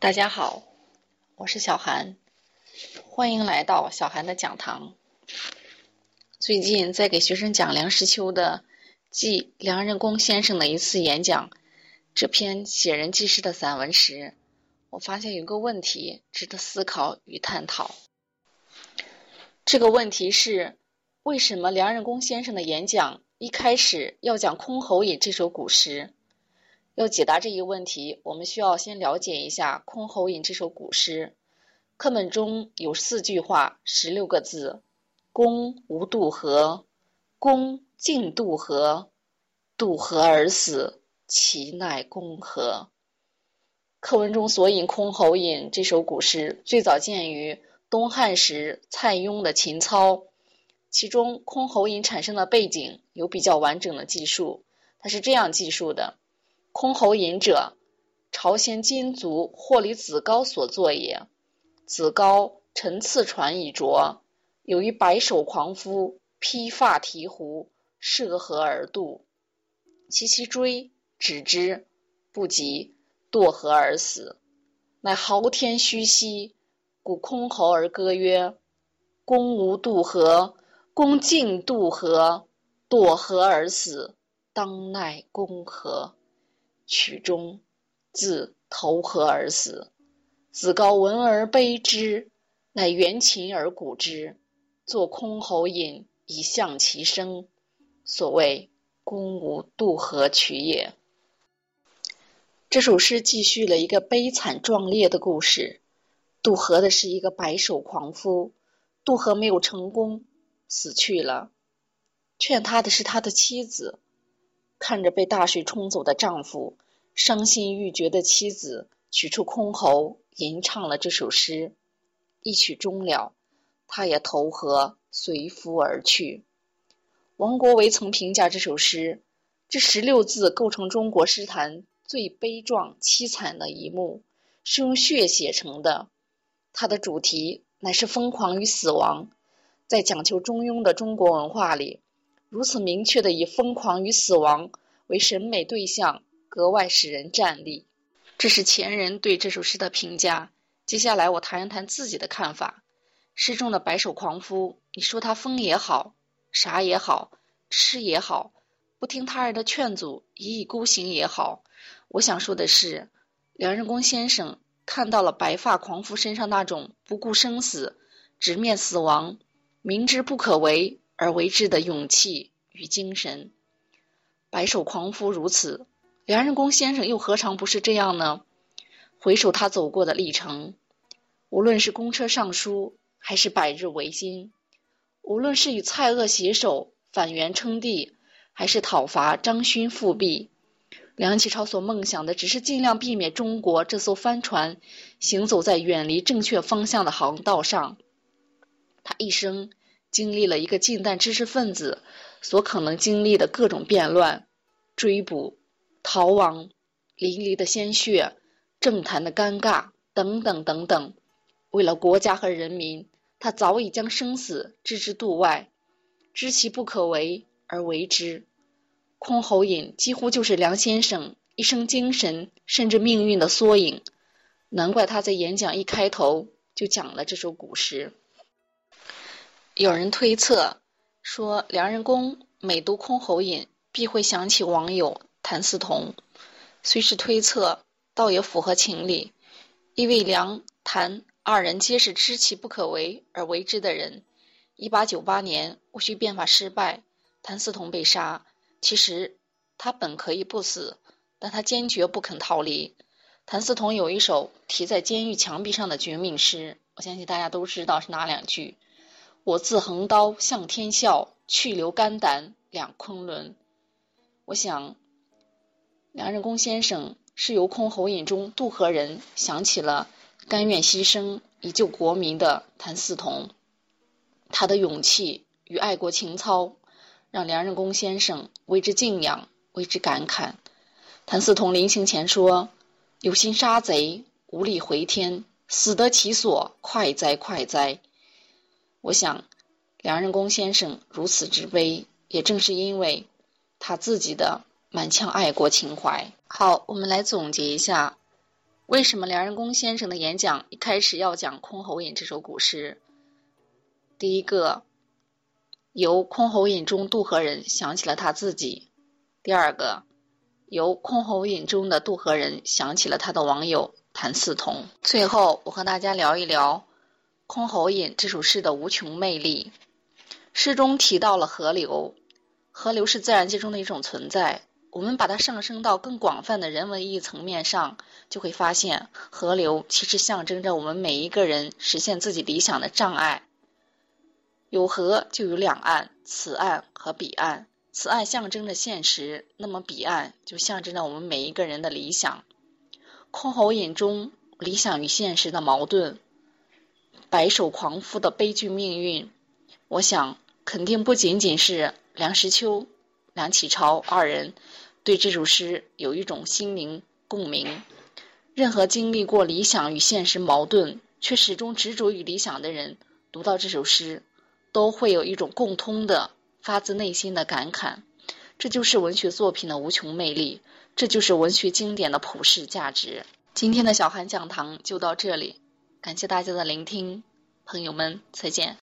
大家好，我是小韩，欢迎来到小韩的讲堂。最近在给学生讲梁实秋的《记梁任公先生的一次演讲》这篇写人记事的散文时，我发现有个问题值得思考与探讨。这个问题是：为什么梁任公先生的演讲一开始要讲《箜篌引》这首古诗？要解答这一问题，我们需要先了解一下《箜篌引》这首古诗。课本中有四句话，十六个字：“公无渡河，公尽渡河，渡河而死，其奈公何？”课文中所引《箜篌引》这首古诗，最早见于东汉时蔡邕的秦操，其中《箜篌引》产生的背景有比较完整的记述。它是这样记述的。箜篌引者，朝鲜金族霍里子高所作也。子高乘次船以着，有一白首狂夫，披发提壶，涉河而渡。其其追，止之，不及，堕河而死。乃嚎天吁兮，鼓箜篌而歌曰：“公无渡河，公尽渡河，堕河而死，当奈公何？”曲中，自投河而死。子高闻而悲之，乃援琴而鼓之，作《箜篌引》以向其声。所谓“公无渡河曲”也。这首诗记叙了一个悲惨壮烈的故事。渡河的是一个白首狂夫，渡河没有成功，死去了。劝他的是他的妻子。看着被大水冲走的丈夫，伤心欲绝的妻子取出箜篌，吟唱了这首诗。一曲终了，他也投河随夫而去。王国维曾评价这首诗：这十六字构成中国诗坛最悲壮凄惨的一幕，是用血写成的。它的主题乃是疯狂与死亡，在讲求中庸的中国文化里。如此明确的以疯狂与死亡为审美对象，格外使人站立。这是前人对这首诗的评价。接下来我谈一谈自己的看法。诗中的白首狂夫，你说他疯也好，傻也好，痴也好，不听他人的劝阻，一意孤行也好，我想说的是，梁任公先生看到了白发狂夫身上那种不顾生死、直面死亡、明知不可为。而为之的勇气与精神，白首狂夫如此，梁任公先生又何尝不是这样呢？回首他走过的历程，无论是公车上书，还是百日维新，无论是与蔡锷携手反元称帝，还是讨伐张勋复辟，梁启超所梦想的只是尽量避免中国这艘帆船行走在远离正确方向的航道上。他一生。经历了一个近代知识分子所可能经历的各种变乱、追捕、逃亡、淋漓的鲜血、政坛的尴尬等等等等。为了国家和人民，他早已将生死置之度外，知其不可为而为之。箜篌引几乎就是梁先生一生精神甚至命运的缩影，难怪他在演讲一开头就讲了这首古诗。有人推测说，梁任公每读《箜篌引》，必会想起网友谭嗣同。虽是推测，倒也符合情理。因为梁、谭二人皆是知其不可为而为之的人。一八九八年戊戌变法失败，谭嗣同被杀。其实他本可以不死，但他坚决不肯逃离。谭嗣同有一首题在监狱墙壁上的绝命诗，我相信大家都知道是哪两句。我自横刀向天笑，去留肝胆两昆仑。我想，梁任公先生是由《箜篌引》中渡河人想起了甘愿牺牲以救国民的谭嗣同，他的勇气与爱国情操，让梁任公先生为之敬仰，为之感慨。谭嗣同临行前说：“有心杀贼，无力回天，死得其所，快哉快哉。”我想，梁任公先生如此之悲，也正是因为他自己的满腔爱国情怀。好，我们来总结一下为什么梁任公先生的演讲一开始要讲《箜篌引》这首古诗？第一个，由《箜篌引》中渡河人想起了他自己；第二个，由《箜篌引》中的渡河人想起了他的网友谭嗣同。最后，我和大家聊一聊《箜篌引》这首诗的无穷魅力。诗中提到了河流，河流是自然界中的一种存在。我们把它上升到更广泛的人文意义层面上，就会发现，河流其实象征着我们每一个人实现自己理想的障碍。有河就有两岸，此岸和彼岸。此岸象征着现实，那么彼岸就象征着我们每一个人的理想。箜篌引中理想与现实的矛盾，白首狂夫的悲剧命运，我想肯定不仅仅是梁实秋。梁启超二人对这首诗有一种心灵共鸣。任何经历过理想与现实矛盾，却始终执着于理想的人，读到这首诗，都会有一种共通的、发自内心的感慨。这就是文学作品的无穷魅力，这就是文学经典的普世价值。今天的小韩讲堂就到这里，感谢大家的聆听，朋友们再见。